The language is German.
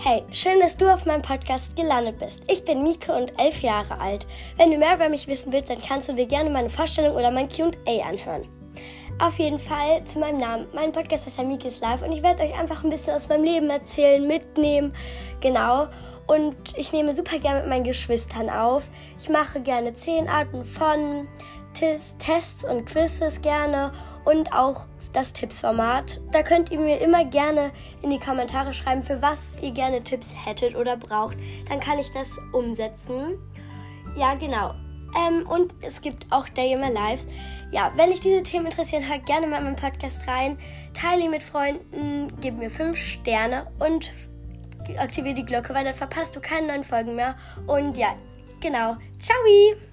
Hey, schön, dass du auf meinem Podcast gelandet bist. Ich bin Mieke und elf Jahre alt. Wenn du mehr über mich wissen willst, dann kannst du dir gerne meine Vorstellung oder mein QA anhören. Auf jeden Fall zu meinem Namen. Mein Podcast heißt ja Mikes Live und ich werde euch einfach ein bisschen aus meinem Leben erzählen, mitnehmen. Genau. Und ich nehme super gerne mit meinen Geschwistern auf. Ich mache gerne zehn Arten von Tests und Quizzes gerne und auch das Tipps-Format. Da könnt ihr mir immer gerne in die Kommentare schreiben, für was ihr gerne Tipps hättet oder braucht. Dann kann ich das umsetzen. Ja, genau. Ähm, und es gibt auch Day in My Lives. Ja, wenn dich diese Themen interessieren, hört gerne mal in meinen Podcast rein. Teile ihn mit Freunden, gib mir 5 Sterne und aktiviere die Glocke, weil dann verpasst du keine neuen Folgen mehr. Und ja, genau. Ciao!